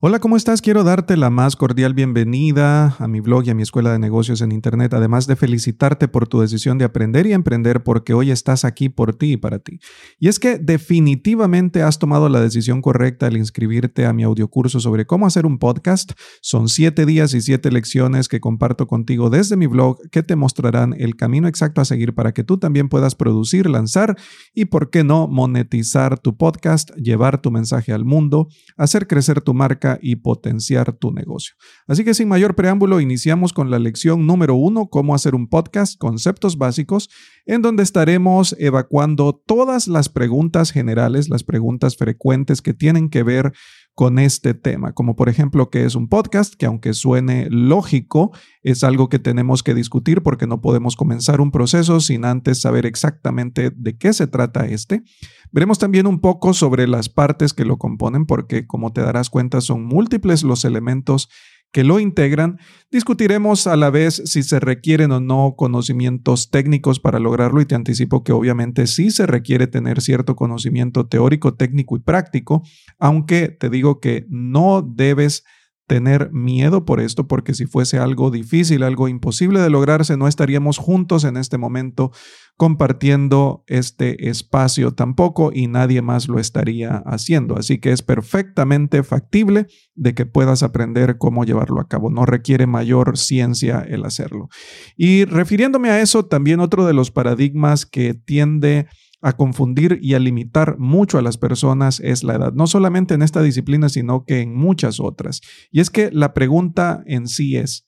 Hola, ¿cómo estás? Quiero darte la más cordial bienvenida a mi blog y a mi escuela de negocios en Internet, además de felicitarte por tu decisión de aprender y emprender porque hoy estás aquí por ti y para ti. Y es que definitivamente has tomado la decisión correcta al inscribirte a mi audiocurso sobre cómo hacer un podcast. Son siete días y siete lecciones que comparto contigo desde mi blog que te mostrarán el camino exacto a seguir para que tú también puedas producir, lanzar y, por qué no, monetizar tu podcast, llevar tu mensaje al mundo, hacer crecer tu marca y potenciar tu negocio. Así que sin mayor preámbulo, iniciamos con la lección número uno, cómo hacer un podcast, conceptos básicos, en donde estaremos evacuando todas las preguntas generales, las preguntas frecuentes que tienen que ver con este tema, como por ejemplo qué es un podcast, que aunque suene lógico, es algo que tenemos que discutir porque no podemos comenzar un proceso sin antes saber exactamente de qué se trata este. Veremos también un poco sobre las partes que lo componen porque como te darás cuenta son múltiples los elementos que lo integran, discutiremos a la vez si se requieren o no conocimientos técnicos para lograrlo y te anticipo que obviamente sí se requiere tener cierto conocimiento teórico, técnico y práctico, aunque te digo que no debes tener miedo por esto, porque si fuese algo difícil, algo imposible de lograrse, no estaríamos juntos en este momento compartiendo este espacio tampoco y nadie más lo estaría haciendo. Así que es perfectamente factible de que puedas aprender cómo llevarlo a cabo. No requiere mayor ciencia el hacerlo. Y refiriéndome a eso, también otro de los paradigmas que tiende a confundir y a limitar mucho a las personas es la edad, no solamente en esta disciplina, sino que en muchas otras. Y es que la pregunta en sí es,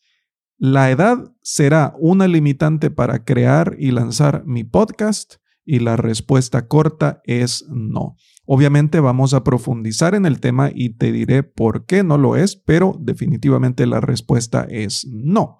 ¿la edad será una limitante para crear y lanzar mi podcast? Y la respuesta corta es no. Obviamente vamos a profundizar en el tema y te diré por qué no lo es, pero definitivamente la respuesta es no.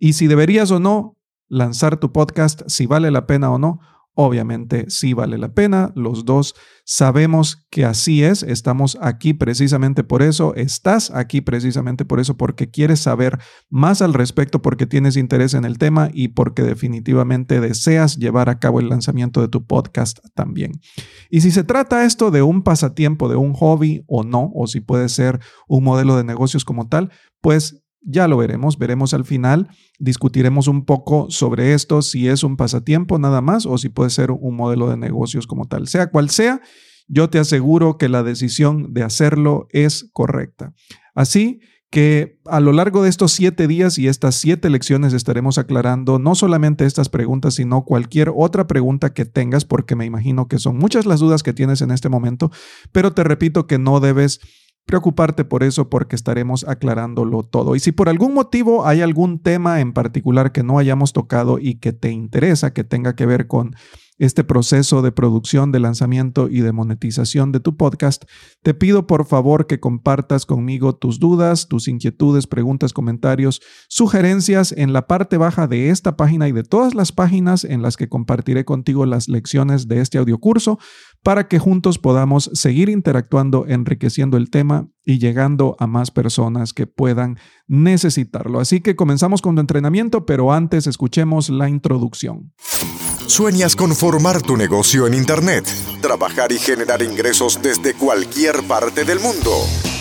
Y si deberías o no lanzar tu podcast, si vale la pena o no, Obviamente sí vale la pena, los dos sabemos que así es, estamos aquí precisamente por eso, estás aquí precisamente por eso, porque quieres saber más al respecto, porque tienes interés en el tema y porque definitivamente deseas llevar a cabo el lanzamiento de tu podcast también. Y si se trata esto de un pasatiempo, de un hobby o no, o si puede ser un modelo de negocios como tal, pues ya lo veremos, veremos al final, discutiremos un poco sobre esto, si es un pasatiempo nada más o si puede ser un modelo de negocios como tal. Sea cual sea, yo te aseguro que la decisión de hacerlo es correcta. Así que a lo largo de estos siete días y estas siete lecciones estaremos aclarando no solamente estas preguntas, sino cualquier otra pregunta que tengas, porque me imagino que son muchas las dudas que tienes en este momento, pero te repito que no debes preocuparte por eso porque estaremos aclarándolo todo. Y si por algún motivo hay algún tema en particular que no hayamos tocado y que te interesa, que tenga que ver con este proceso de producción, de lanzamiento y de monetización de tu podcast, te pido por favor que compartas conmigo tus dudas, tus inquietudes, preguntas, comentarios, sugerencias en la parte baja de esta página y de todas las páginas en las que compartiré contigo las lecciones de este audiocurso para que juntos podamos seguir interactuando, enriqueciendo el tema y llegando a más personas que puedan necesitarlo. Así que comenzamos con tu entrenamiento, pero antes escuchemos la introducción. ¿Sueñas con formar tu negocio en Internet? Trabajar y generar ingresos desde cualquier parte del mundo.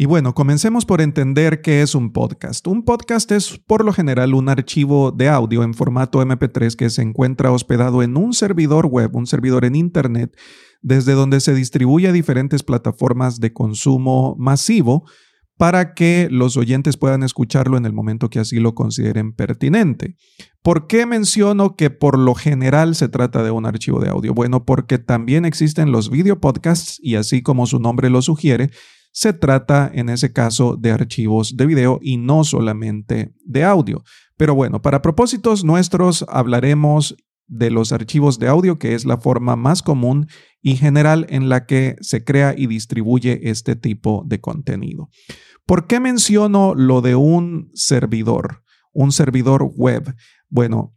Y bueno, comencemos por entender qué es un podcast. Un podcast es por lo general un archivo de audio en formato MP3 que se encuentra hospedado en un servidor web, un servidor en Internet, desde donde se distribuye a diferentes plataformas de consumo masivo para que los oyentes puedan escucharlo en el momento que así lo consideren pertinente. ¿Por qué menciono que por lo general se trata de un archivo de audio? Bueno, porque también existen los video podcasts y así como su nombre lo sugiere, se trata en ese caso de archivos de video y no solamente de audio. Pero bueno, para propósitos nuestros hablaremos de los archivos de audio, que es la forma más común y general en la que se crea y distribuye este tipo de contenido. ¿Por qué menciono lo de un servidor, un servidor web? Bueno,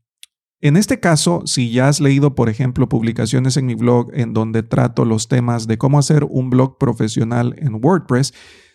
en este caso, si ya has leído, por ejemplo, publicaciones en mi blog en donde trato los temas de cómo hacer un blog profesional en WordPress,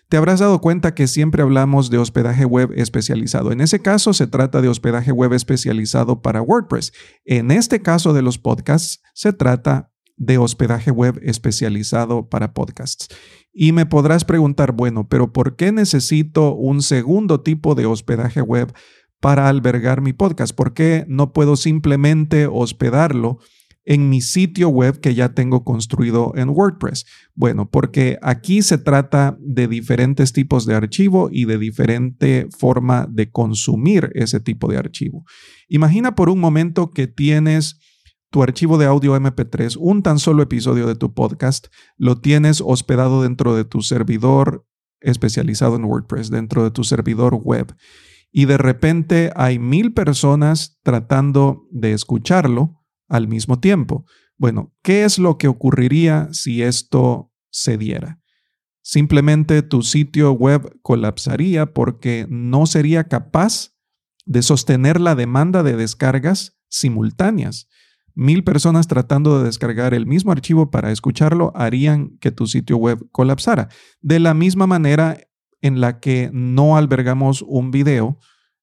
te habrás dado cuenta que siempre hablamos de hospedaje web especializado. En ese caso se trata de hospedaje web especializado para WordPress. En este caso de los podcasts se trata de hospedaje web especializado para podcasts. Y me podrás preguntar, bueno, pero ¿por qué necesito un segundo tipo de hospedaje web para albergar mi podcast? ¿Por qué no puedo simplemente hospedarlo en mi sitio web que ya tengo construido en WordPress? Bueno, porque aquí se trata de diferentes tipos de archivo y de diferente forma de consumir ese tipo de archivo. Imagina por un momento que tienes tu archivo de audio MP3, un tan solo episodio de tu podcast, lo tienes hospedado dentro de tu servidor especializado en WordPress, dentro de tu servidor web y de repente hay mil personas tratando de escucharlo al mismo tiempo. Bueno, ¿qué es lo que ocurriría si esto se diera? Simplemente tu sitio web colapsaría porque no sería capaz de sostener la demanda de descargas simultáneas. Mil personas tratando de descargar el mismo archivo para escucharlo harían que tu sitio web colapsara. De la misma manera en la que no albergamos un video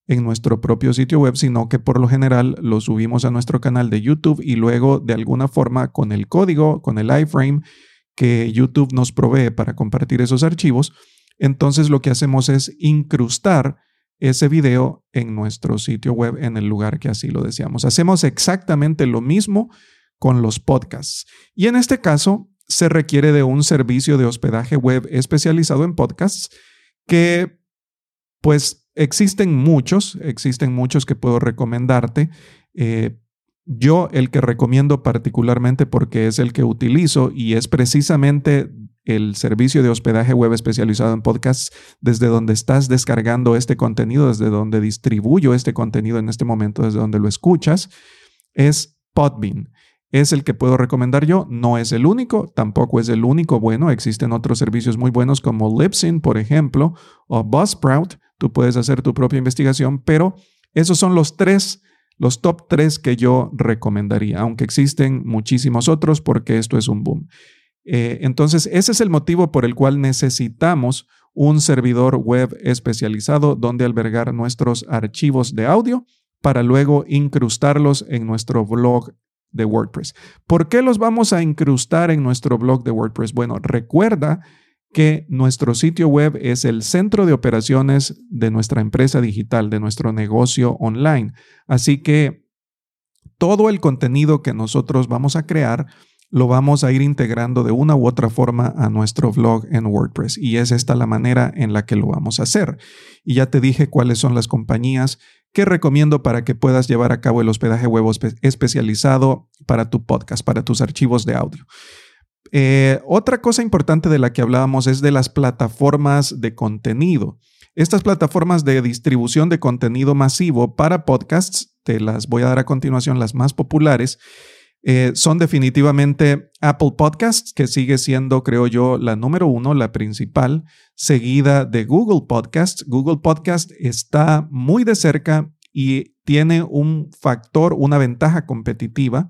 en nuestro propio sitio web, sino que por lo general lo subimos a nuestro canal de YouTube y luego de alguna forma con el código, con el iframe que YouTube nos provee para compartir esos archivos, entonces lo que hacemos es incrustar ese video en nuestro sitio web en el lugar que así lo deseamos. Hacemos exactamente lo mismo con los podcasts. Y en este caso se requiere de un servicio de hospedaje web especializado en podcasts que pues existen muchos, existen muchos que puedo recomendarte. Eh, yo el que recomiendo particularmente porque es el que utilizo y es precisamente el servicio de hospedaje web especializado en podcasts desde donde estás descargando este contenido, desde donde distribuyo este contenido en este momento, desde donde lo escuchas, es Podbean es el que puedo recomendar yo. No es el único, tampoco es el único bueno. Existen otros servicios muy buenos como Libsyn, por ejemplo, o Buzzsprout. Tú puedes hacer tu propia investigación, pero esos son los tres, los top tres que yo recomendaría, aunque existen muchísimos otros porque esto es un boom. Eh, entonces, ese es el motivo por el cual necesitamos un servidor web especializado donde albergar nuestros archivos de audio para luego incrustarlos en nuestro blog de WordPress. ¿Por qué los vamos a incrustar en nuestro blog de WordPress? Bueno, recuerda que nuestro sitio web es el centro de operaciones de nuestra empresa digital, de nuestro negocio online. Así que todo el contenido que nosotros vamos a crear lo vamos a ir integrando de una u otra forma a nuestro blog en WordPress. Y es esta la manera en la que lo vamos a hacer. Y ya te dije cuáles son las compañías que recomiendo para que puedas llevar a cabo el hospedaje web especializado para tu podcast, para tus archivos de audio. Eh, otra cosa importante de la que hablábamos es de las plataformas de contenido. Estas plataformas de distribución de contenido masivo para podcasts, te las voy a dar a continuación, las más populares, eh, son definitivamente Apple Podcasts, que sigue siendo, creo yo, la número uno, la principal, seguida de Google Podcasts. Google Podcast está muy de cerca y tiene un factor, una ventaja competitiva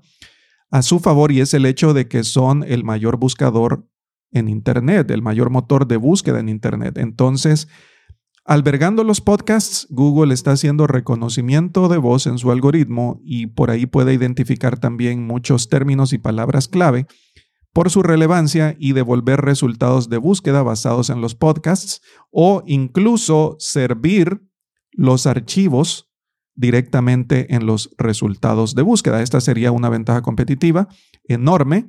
a su favor y es el hecho de que son el mayor buscador en Internet, el mayor motor de búsqueda en Internet. Entonces, Albergando los podcasts, Google está haciendo reconocimiento de voz en su algoritmo y por ahí puede identificar también muchos términos y palabras clave por su relevancia y devolver resultados de búsqueda basados en los podcasts o incluso servir los archivos directamente en los resultados de búsqueda. Esta sería una ventaja competitiva enorme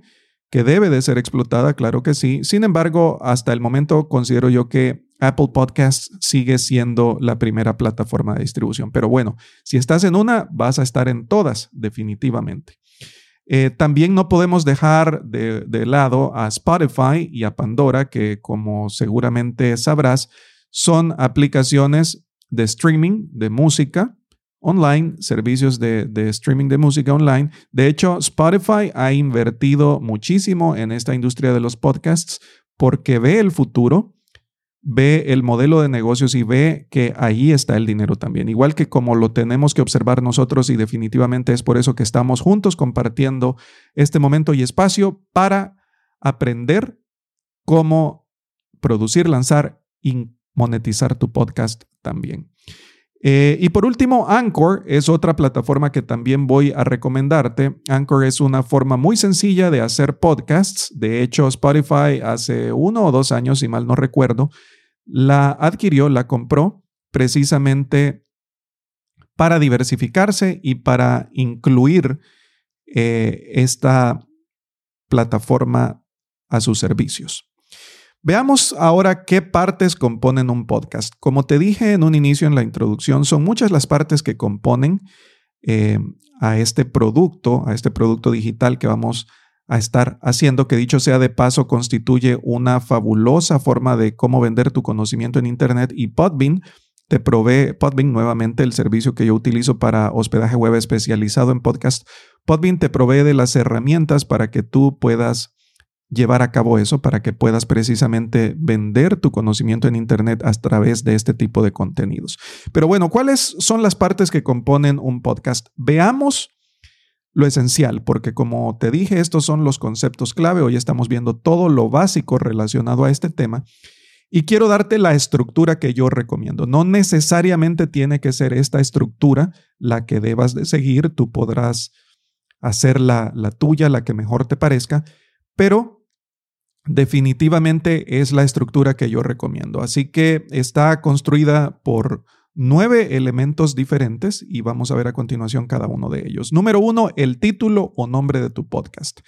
que debe de ser explotada, claro que sí. Sin embargo, hasta el momento considero yo que Apple Podcasts sigue siendo la primera plataforma de distribución. Pero bueno, si estás en una, vas a estar en todas, definitivamente. Eh, también no podemos dejar de, lado a Spotify y a Pandora, que como seguramente sabrás, son aplicaciones de streaming de música online, servicios de, streaming de música online. De hecho, Spotify ha invertido muchísimo en esta industria de los podcasts porque ve el futuro ve el modelo de negocios y ve que ahí está el dinero también. Igual que como lo tenemos que observar nosotros y definitivamente es por eso que estamos juntos compartiendo este momento y espacio para aprender cómo producir, lanzar y monetizar tu podcast también. Eh, y por último, Anchor es otra plataforma que también voy a recomendarte. Anchor es una forma muy sencilla de hacer podcasts. De hecho, Spotify hace uno o dos años, si mal no recuerdo, la adquirió, la compró precisamente para diversificarse y para incluir eh, esta plataforma a sus servicios. Veamos ahora qué partes componen un podcast. Como te dije en un inicio en la introducción, son muchas las partes que componen eh, a este producto, a este producto digital que vamos a estar haciendo, que dicho sea de paso, constituye una fabulosa forma de cómo vender tu conocimiento en Internet y Podbean te provee, Podbean nuevamente el servicio que yo utilizo para hospedaje web especializado en podcast, Podbean te provee de las herramientas para que tú puedas llevar a cabo eso, para que puedas precisamente vender tu conocimiento en Internet a través de este tipo de contenidos. Pero bueno, ¿cuáles son las partes que componen un podcast? Veamos lo esencial, porque como te dije, estos son los conceptos clave. Hoy estamos viendo todo lo básico relacionado a este tema. Y quiero darte la estructura que yo recomiendo. No necesariamente tiene que ser esta estructura la que debas de seguir. Tú podrás hacer la, la tuya, la que mejor te parezca, pero definitivamente es la estructura que yo recomiendo. Así que está construida por nueve elementos diferentes y vamos a ver a continuación cada uno de ellos. Número uno, el título o nombre de tu podcast.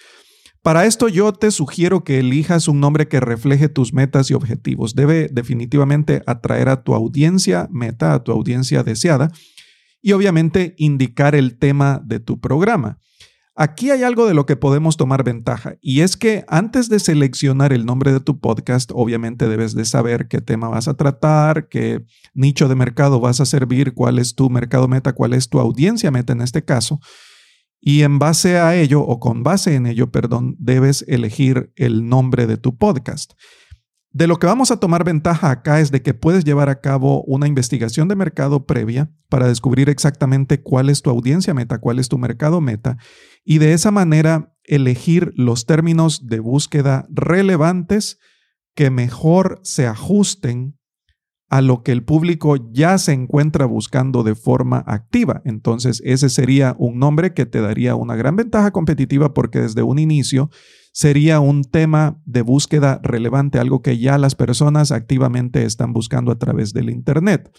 Para esto yo te sugiero que elijas un nombre que refleje tus metas y objetivos. Debe definitivamente atraer a tu audiencia meta, a tu audiencia deseada y obviamente indicar el tema de tu programa. Aquí hay algo de lo que podemos tomar ventaja y es que antes de seleccionar el nombre de tu podcast, obviamente debes de saber qué tema vas a tratar, qué nicho de mercado vas a servir, cuál es tu mercado meta, cuál es tu audiencia meta en este caso. Y en base a ello, o con base en ello, perdón, debes elegir el nombre de tu podcast. De lo que vamos a tomar ventaja acá es de que puedes llevar a cabo una investigación de mercado previa para descubrir exactamente cuál es tu audiencia meta, cuál es tu mercado meta y de esa manera elegir los términos de búsqueda relevantes que mejor se ajusten a lo que el público ya se encuentra buscando de forma activa. Entonces, ese sería un nombre que te daría una gran ventaja competitiva porque desde un inicio sería un tema de búsqueda relevante, algo que ya las personas activamente están buscando a través del Internet.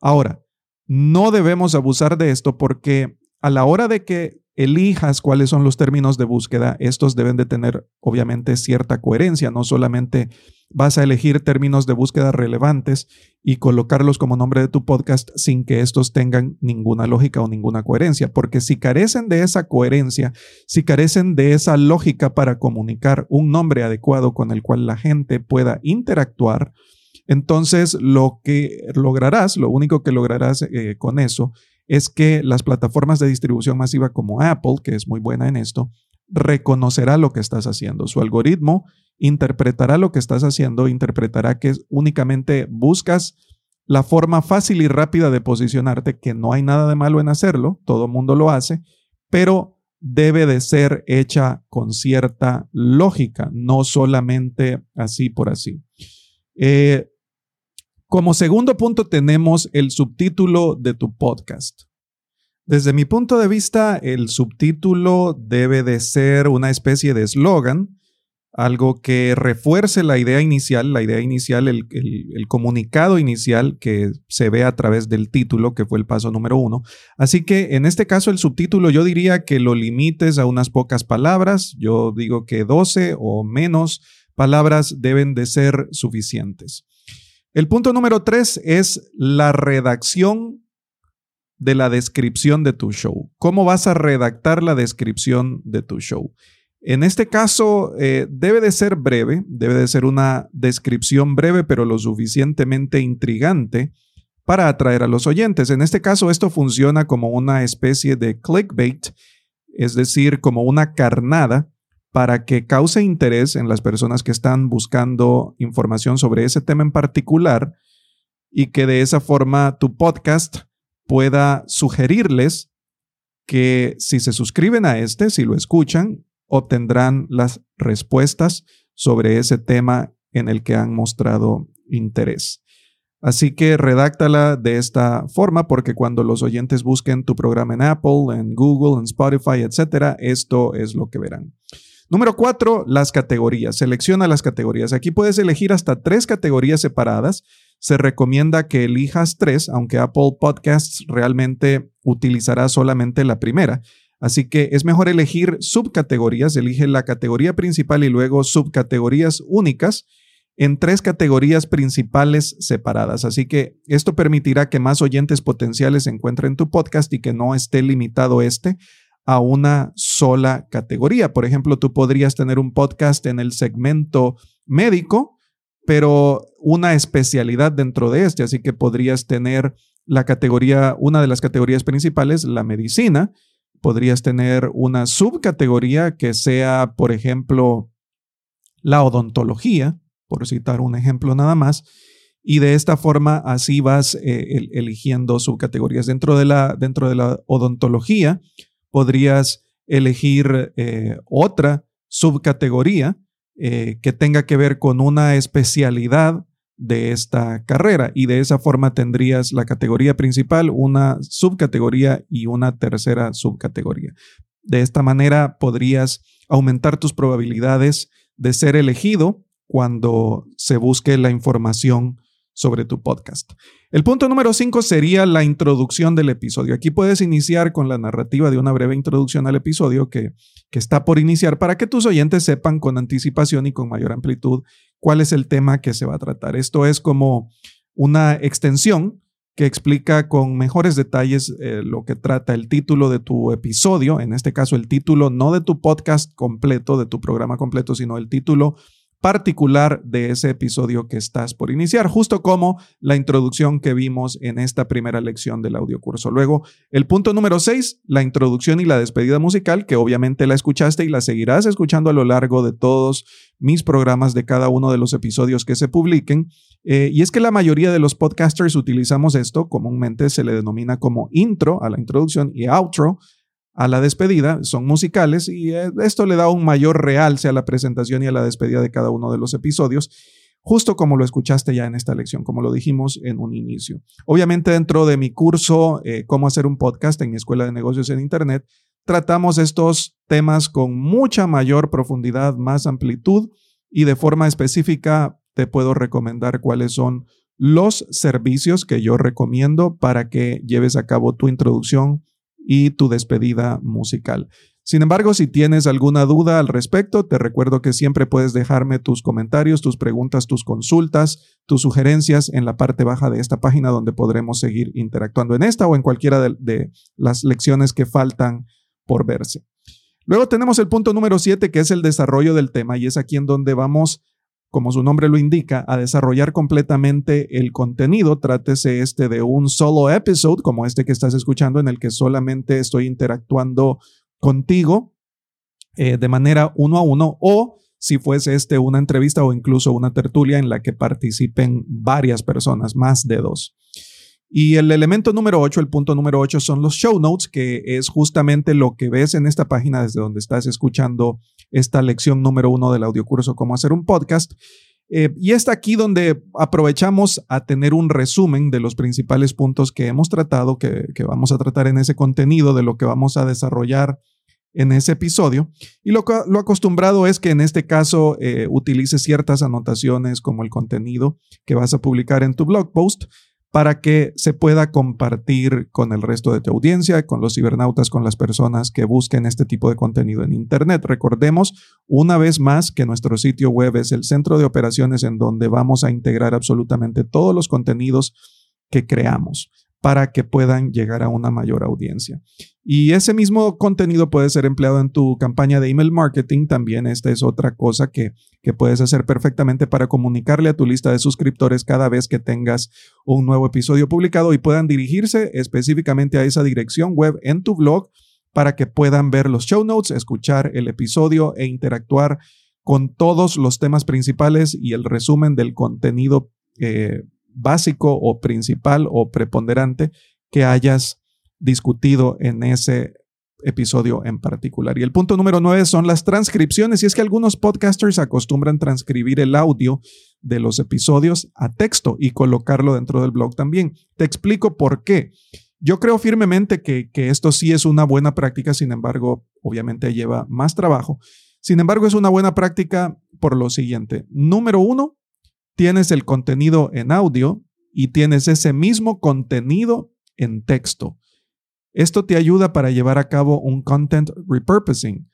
Ahora, no debemos abusar de esto porque a la hora de que elijas cuáles son los términos de búsqueda, estos deben de tener obviamente cierta coherencia, no solamente vas a elegir términos de búsqueda relevantes y colocarlos como nombre de tu podcast sin que estos tengan ninguna lógica o ninguna coherencia, porque si carecen de esa coherencia, si carecen de esa lógica para comunicar un nombre adecuado con el cual la gente pueda interactuar, entonces lo que lograrás, lo único que lograrás eh, con eso es que las plataformas de distribución masiva como Apple, que es muy buena en esto, reconocerá lo que estás haciendo. Su algoritmo interpretará lo que estás haciendo, interpretará que únicamente buscas la forma fácil y rápida de posicionarte, que no hay nada de malo en hacerlo, todo mundo lo hace, pero debe de ser hecha con cierta lógica, no solamente así por así. Eh, como segundo punto tenemos el subtítulo de tu podcast. Desde mi punto de vista, el subtítulo debe de ser una especie de eslogan, algo que refuerce la idea inicial, la idea inicial, el, comunicado inicial que se ve a través del título, que fue el paso número uno. Así que en este caso el subtítulo yo diría que lo limites a unas pocas palabras, yo digo que 12 o menos palabras deben de ser suficientes. El punto número tres es la redacción de la descripción de tu show. ¿Cómo vas a redactar la descripción de tu show? En este caso, eh, debe de ser breve, debe de ser una descripción breve, pero lo suficientemente intrigante para atraer a los oyentes. En este caso, esto funciona como una especie de clickbait, es decir, como una carnada para que cause interés en las personas que están buscando información sobre ese tema en particular y que de esa forma tu podcast pueda sugerirles que si se suscriben a este, si lo escuchan, obtendrán las respuestas sobre ese tema en el que han mostrado interés. Así que redáctala de esta forma porque cuando los oyentes busquen tu programa en Apple, en Google, en Spotify, etcétera, esto es lo que verán. Número cuatro, las categorías. Selecciona las categorías. Aquí puedes elegir hasta tres categorías separadas. Se recomienda que elijas tres, aunque Apple Podcasts realmente utilizará solamente la primera. Así que es mejor elegir subcategorías. Elige la categoría principal y luego subcategorías únicas en tres categorías principales separadas. Así que esto permitirá que más oyentes potenciales encuentren tu podcast y que no esté limitado este a una sola categoría. Por ejemplo, tú podrías tener un podcast en el segmento médico, pero una especialidad dentro de este. Así que podrías tener la categoría, una de las categorías principales, la medicina. Podrías tener una subcategoría que sea, por ejemplo, la odontología por citar un ejemplo nada más. Y de esta forma así vas eh, eligiendo subcategorías. Dentro de, la, dentro de la odontología podrías elegir eh, otra subcategoría eh, que tenga que ver con una especialidad de esta carrera y de esa forma tendrías la categoría principal, una subcategoría y una tercera subcategoría. De esta manera podrías aumentar tus probabilidades de ser elegido cuando se busque la información sobre tu podcast. El punto número 5 sería la introducción del episodio. Aquí puedes iniciar con la narrativa de una breve introducción al episodio que, que está por iniciar para que tus oyentes sepan con anticipación y con mayor amplitud cuál es el tema que se va a tratar. Esto es como una extensión que explica con mejores detalles eh, lo que trata el título de tu episodio, en este caso el título no de tu podcast completo, de tu programa completo, sino el título particular de ese episodio que estás por iniciar, justo como la introducción que vimos en esta primera lección del audiocurso. Luego, el punto número 6, la introducción y la despedida musical, que obviamente la escuchaste y la seguirás escuchando a lo largo de todos mis programas de cada uno de los episodios que se publiquen. Eh, y es que la mayoría de los podcasters utilizamos esto, comúnmente se le denomina como intro a la introducción y outro a la despedida, son musicales y eh, esto le da un mayor realce a la presentación y a la despedida de cada uno de los episodios, justo como lo escuchaste ya en esta lección, como lo dijimos en un inicio. Obviamente dentro de mi curso, eh, Cómo hacer un podcast en mi escuela de negocios en Internet, tratamos estos temas con mucha mayor profundidad, más amplitud y de forma específica te puedo recomendar cuáles son los servicios que yo recomiendo para que lleves a cabo tu introducción y tu despedida musical. Sin embargo, si tienes alguna duda al respecto, te recuerdo que siempre puedes dejarme tus comentarios, tus preguntas, tus consultas, tus sugerencias en la parte baja de esta página donde podremos seguir interactuando en esta o en cualquiera de, las lecciones que faltan por verse. Luego tenemos el punto número 7, que es el desarrollo del tema, y es aquí en donde vamos como su nombre lo indica, a desarrollar completamente el contenido. Trátese este de un solo episode, como este que estás escuchando, en el que solamente estoy interactuando contigo eh, de manera uno a uno, o si fuese este una entrevista o incluso una tertulia en la que participen varias personas, más de dos. Y el elemento número 8, el punto número 8 son los show notes, que es justamente lo que ves en esta página desde donde estás escuchando esta lección número uno del audiocurso Cómo hacer un podcast. Eh, y está aquí donde aprovechamos a tener un resumen de los principales puntos que hemos tratado, que, vamos a tratar en ese contenido, de lo que vamos a desarrollar en ese episodio. Y lo, lo acostumbrado es que en este caso eh, utilices ciertas anotaciones como el contenido que vas a publicar en tu blog post para que se pueda compartir con el resto de tu audiencia, con los cibernautas, con las personas que busquen este tipo de contenido en Internet. Recordemos una vez más que nuestro sitio web es el centro de operaciones en donde vamos a integrar absolutamente todos los contenidos que creamos para que puedan llegar a una mayor audiencia. Y ese mismo contenido puede ser empleado en tu campaña de email marketing. También esta es otra cosa que, que puedes hacer perfectamente para comunicarle a tu lista de suscriptores cada vez que tengas un nuevo episodio publicado y puedan dirigirse específicamente a esa dirección web en tu blog para que puedan ver los show notes, escuchar el episodio e interactuar con todos los temas principales y el resumen del contenido eh, básico o principal o preponderante que hayas discutido en ese episodio en particular. Y el punto número nueve son las transcripciones. Y es que algunos podcasters acostumbran transcribir el audio de los episodios a texto y colocarlo dentro del blog también. Te explico por qué. Yo creo firmemente que, que esto sí es una buena práctica, sin embargo, obviamente lleva más trabajo. Sin embargo, es una buena práctica por lo siguiente. Número uno, tienes el contenido en audio y tienes ese mismo contenido en texto. Esto te ayuda para llevar a cabo un content repurposing,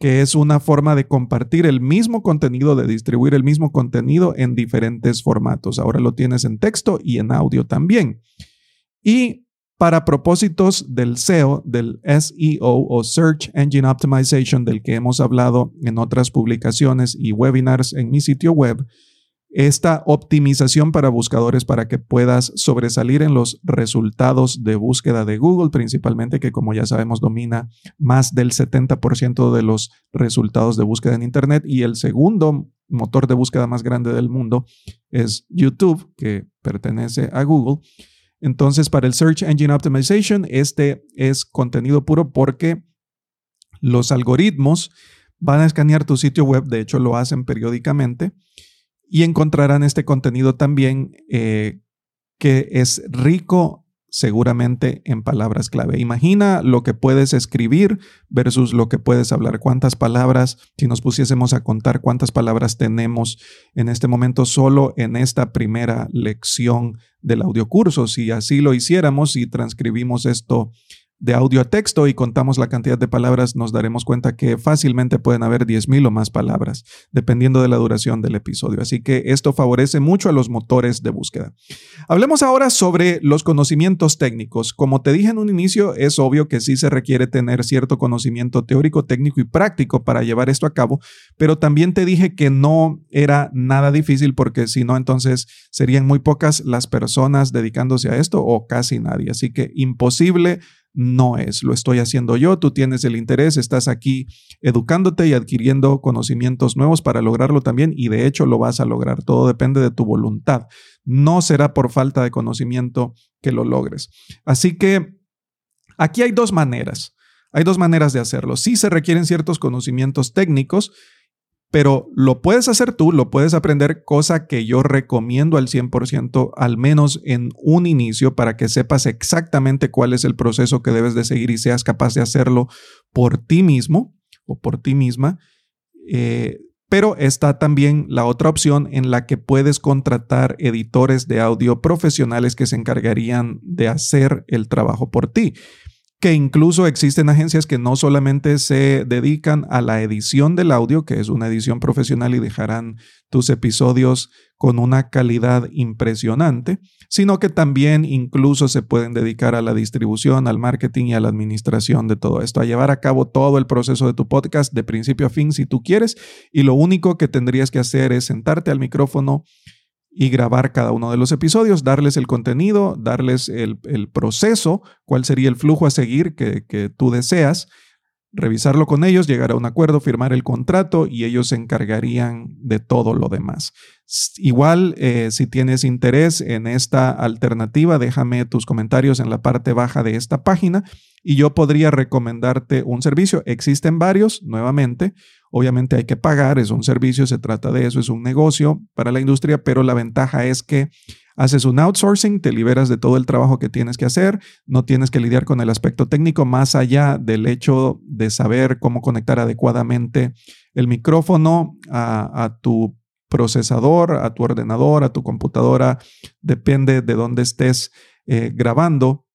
que es una forma de compartir el mismo contenido, de distribuir el mismo contenido en diferentes formatos. Ahora lo tienes en texto y en audio también. Y para propósitos del SEO, del SEO o Search Engine Optimization, del que hemos hablado en otras publicaciones y webinars en mi sitio web, esta optimización para buscadores para que puedas sobresalir en los resultados de búsqueda de Google, principalmente que como ya sabemos domina más del 70% de los resultados de búsqueda en Internet. Y el segundo motor de búsqueda más grande del mundo es YouTube, que pertenece a Google. Entonces, para el Search Engine Optimization, este es contenido puro porque los algoritmos van a escanear tu sitio web, de hecho lo hacen periódicamente, y encontrarán este contenido también eh, que es rico seguramente en palabras clave. Imagina lo que puedes escribir versus lo que puedes hablar. ¿Cuántas palabras, si nos pusiésemos a contar cuántas palabras tenemos en este momento solo en esta primera lección del audiocurso? Si así lo hiciéramos y transcribimos esto de audio a texto y contamos la cantidad de palabras, nos daremos cuenta que fácilmente pueden haber 10.000 o más palabras, dependiendo de la duración del episodio. Así que esto favorece mucho a los motores de búsqueda. Hablemos ahora sobre los conocimientos técnicos. Como te dije en un inicio, es obvio que sí se requiere tener cierto conocimiento teórico, técnico y práctico para llevar esto a cabo, pero también te dije que no era nada difícil porque si no, entonces serían muy pocas las personas dedicándose a esto o casi nadie. Así que imposible no es, lo estoy haciendo yo, tú tienes el interés, estás aquí educándote y adquiriendo conocimientos nuevos para lograrlo también y de hecho lo vas a lograr, todo depende de tu voluntad, no será por falta de conocimiento que lo logres. Así que aquí hay dos maneras, hay dos maneras de hacerlo, sí se requieren ciertos conocimientos técnicos, pero lo puedes hacer tú, lo puedes aprender, cosa que yo recomiendo al 100%, al menos en un inicio, para que sepas exactamente cuál es el proceso que debes de seguir y seas capaz de hacerlo por ti mismo o por ti misma. Eh, pero está también la otra opción en la que puedes contratar editores de audio profesionales que se encargarían de hacer el trabajo por ti que incluso existen agencias que no solamente se dedican a la edición del audio, que es una edición profesional y dejarán tus episodios con una calidad impresionante, sino que también incluso se pueden dedicar a la distribución, al marketing y a la administración de todo esto, a llevar a cabo todo el proceso de tu podcast de principio a fin si tú quieres, y lo único que tendrías que hacer es sentarte al micrófono y grabar cada uno de los episodios, darles el contenido, darles el, proceso, cuál sería el flujo a seguir que, que, tú deseas, revisarlo con ellos, llegar a un acuerdo, firmar el contrato y ellos se encargarían de todo lo demás. Igual, eh, si tienes interés en esta alternativa, déjame tus comentarios en la parte baja de esta página y yo podría recomendarte un servicio. Existen varios, nuevamente. Obviamente hay que pagar, es un servicio, se trata de eso, es un negocio para la industria, pero la ventaja es que haces un outsourcing, te liberas de todo el trabajo que tienes que hacer, no tienes que lidiar con el aspecto técnico más allá del hecho de saber cómo conectar adecuadamente el micrófono a, tu procesador, a tu ordenador, a tu computadora, depende de dónde estés eh, grabando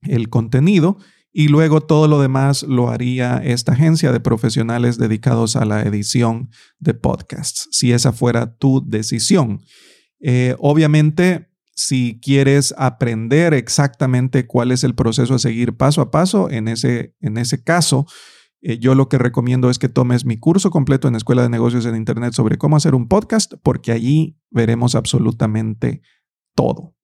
el contenido y luego todo lo demás lo haría esta agencia de profesionales dedicados a la edición de podcasts, si esa fuera tu decisión. Eh, obviamente, si quieres aprender exactamente cuál es el proceso a seguir paso a paso, en ese, en ese caso, eh, yo lo que recomiendo es que tomes mi curso completo en Escuela de Negocios en Internet sobre cómo hacer un podcast, porque allí veremos absolutamente todo.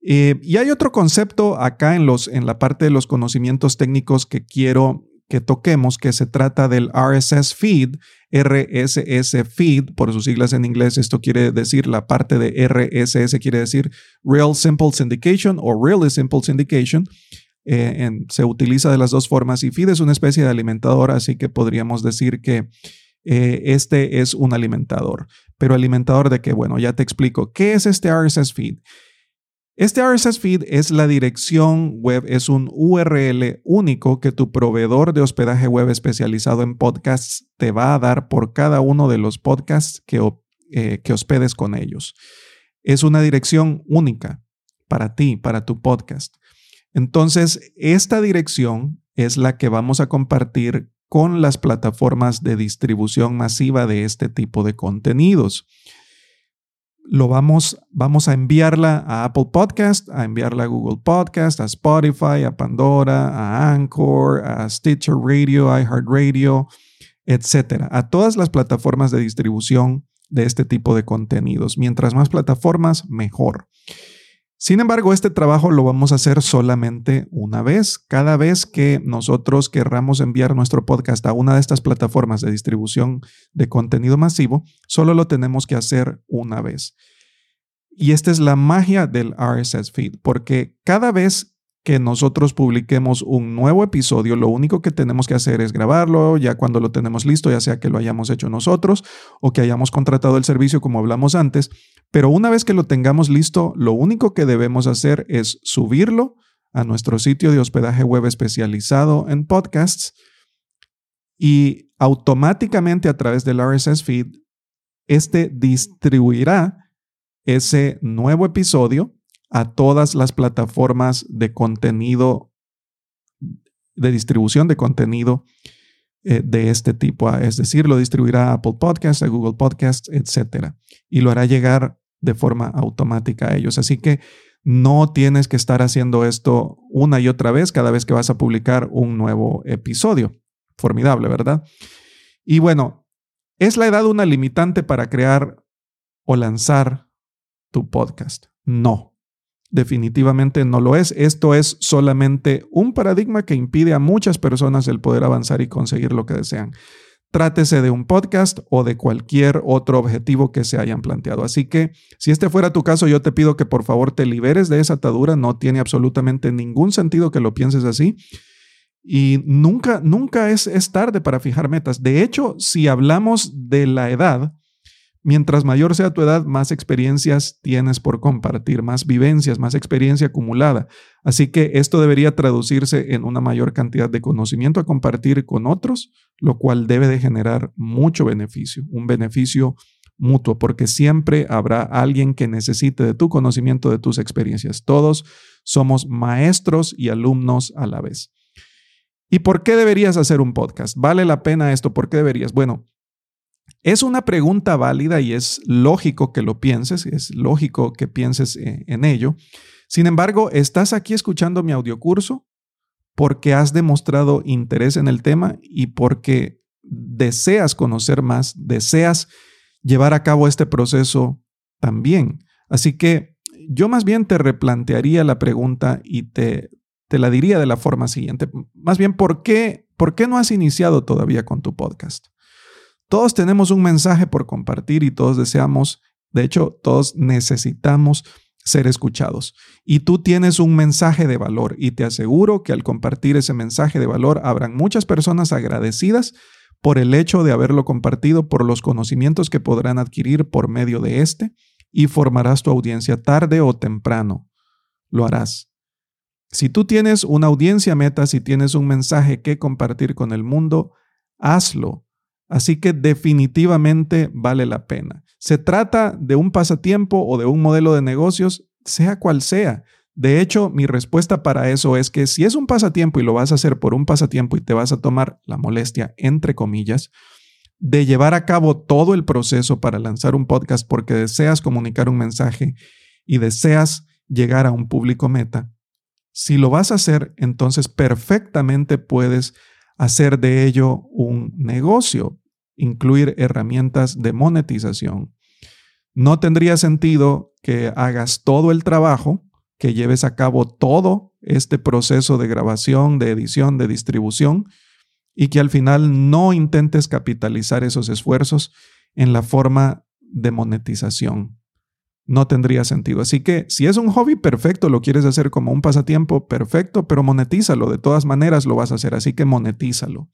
Eh, y hay otro concepto acá en, los, en la parte de los conocimientos técnicos que quiero que toquemos, que se trata del RSS feed, RSS feed, por sus siglas en inglés, esto quiere decir, la parte de RSS quiere decir Real Simple Syndication o Really Simple Syndication. Eh, se utiliza de las dos formas y feed es una especie de alimentador, así que podríamos decir que eh, este es un alimentador. Pero alimentador de qué? Bueno, ya te explico. ¿Qué es este RSS feed? Este RSS feed es la dirección web, es un URL único que tu proveedor de hospedaje web especializado en podcasts te va a dar por cada uno de los podcasts que, eh, que hospedes con ellos. Es una dirección única para ti, para tu podcast. Entonces, esta dirección es la que vamos a compartir con las plataformas de distribución masiva de este tipo de contenidos lo vamos, vamos a enviarla a Apple Podcast, a enviarla a Google Podcast, a Spotify, a Pandora, a Anchor, a Stitcher Radio, iHeartRadio, etcétera, a todas las plataformas de distribución de este tipo de contenidos. Mientras más plataformas, mejor. Sin embargo, este trabajo lo vamos a hacer solamente una vez. Cada vez que nosotros querramos enviar nuestro podcast a una de estas plataformas de distribución de contenido masivo, solo lo tenemos que hacer una vez. Y esta es la magia del RSS feed, porque cada vez que nosotros publiquemos un nuevo episodio, lo único que tenemos que hacer es grabarlo, ya cuando lo tenemos listo, ya sea que lo hayamos hecho nosotros o que hayamos contratado el servicio como hablamos antes, pero una vez que lo tengamos listo, lo único que debemos hacer es subirlo a nuestro sitio de hospedaje web especializado en podcasts y automáticamente a través del RSS feed, este distribuirá ese nuevo episodio a todas las plataformas de contenido, de distribución de contenido eh, de este tipo. Es decir, lo distribuirá a Apple Podcasts, a Google Podcasts, etc. Y lo hará llegar de forma automática a ellos. Así que no tienes que estar haciendo esto una y otra vez cada vez que vas a publicar un nuevo episodio. Formidable, ¿verdad? Y bueno, ¿es la edad una limitante para crear o lanzar tu podcast? No, Definitivamente no lo es. Esto es solamente un paradigma que impide a muchas personas el poder avanzar y conseguir lo que desean. Trátese de un podcast o de cualquier otro objetivo que se hayan planteado. Así que si este fuera tu caso, yo te pido que por favor te liberes de esa atadura. No tiene absolutamente ningún sentido que lo pienses así. Y nunca, nunca es, es tarde para fijar metas. De hecho, si hablamos de la edad, Mientras mayor sea tu edad, más experiencias tienes por compartir, más vivencias, más experiencia acumulada. Así que esto debería traducirse en una mayor cantidad de conocimiento a compartir con otros, lo cual debe de generar mucho beneficio, un beneficio mutuo, porque siempre habrá alguien que necesite de tu conocimiento, de tus experiencias. Todos somos maestros y alumnos a la vez. ¿Y por qué deberías hacer un podcast? ¿Vale la pena esto? ¿Por qué deberías? Bueno, es una pregunta válida y es lógico que lo pienses, es lógico que pienses eh, en ello. Sin embargo, estás aquí escuchando mi audiocurso porque has demostrado interés en el tema y porque deseas conocer más, deseas llevar a cabo este proceso también. Así que yo más bien te replantearía la pregunta y te, te la diría de la forma siguiente. Más bien, ¿por qué, ¿por qué no has iniciado todavía con tu podcast? Todos tenemos un mensaje por compartir y todos deseamos, de hecho, todos necesitamos ser escuchados. Y tú tienes un mensaje de valor y te aseguro que al compartir ese mensaje de valor habrán muchas personas agradecidas por el hecho de haberlo compartido, por los conocimientos que podrán adquirir por medio de este y formarás tu audiencia tarde o temprano. Lo harás. Si tú tienes una audiencia meta, si tienes un mensaje que compartir con el mundo, hazlo Así que definitivamente vale la pena. Se trata de un pasatiempo o de un modelo de negocios, sea cual sea. De hecho, mi respuesta para eso es que si es un pasatiempo y lo vas a hacer por un pasatiempo y te vas a tomar la molestia, entre comillas, de llevar a cabo todo el proceso para lanzar un podcast porque deseas comunicar un mensaje y deseas llegar a un público meta, si lo vas a hacer, entonces perfectamente puedes hacer de ello un negocio, incluir herramientas de monetización. No tendría sentido que hagas todo el trabajo, que lleves a cabo todo este proceso de grabación, de edición, de distribución, y que al final no intentes capitalizar esos esfuerzos en la forma de monetización. No tendría sentido. Así que si es un hobby perfecto, lo quieres hacer como un pasatiempo perfecto, pero monetízalo. De todas maneras lo vas a hacer, así que monetízalo.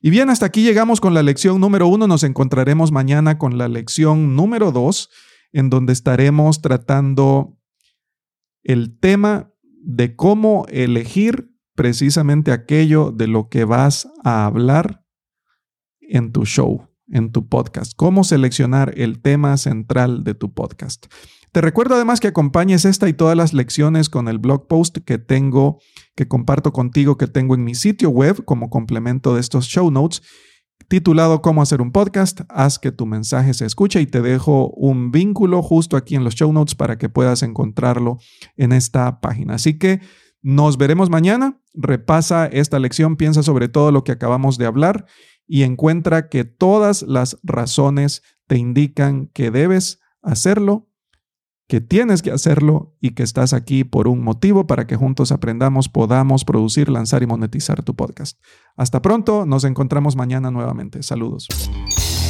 Y bien, hasta aquí llegamos con la lección número uno. Nos encontraremos mañana con la lección número dos, en donde estaremos tratando el tema de cómo elegir precisamente aquello de lo que vas a hablar en tu show, en tu podcast. Cómo seleccionar el tema central de tu podcast. Te recuerdo además que acompañes esta y todas las lecciones con el blog post que tengo, que comparto contigo, que tengo en mi sitio web como complemento de estos show notes titulado Cómo hacer un podcast. Haz que tu mensaje se escuche y te dejo un vínculo justo aquí en los show notes para que puedas encontrarlo en esta página. Así que nos veremos mañana. Repasa esta lección, piensa sobre todo lo que acabamos de hablar y encuentra que todas las razones te indican que debes hacerlo que tienes que hacerlo y que estás aquí por un motivo para que juntos aprendamos, podamos producir, lanzar y monetizar tu podcast. Hasta pronto, nos encontramos mañana nuevamente. Saludos.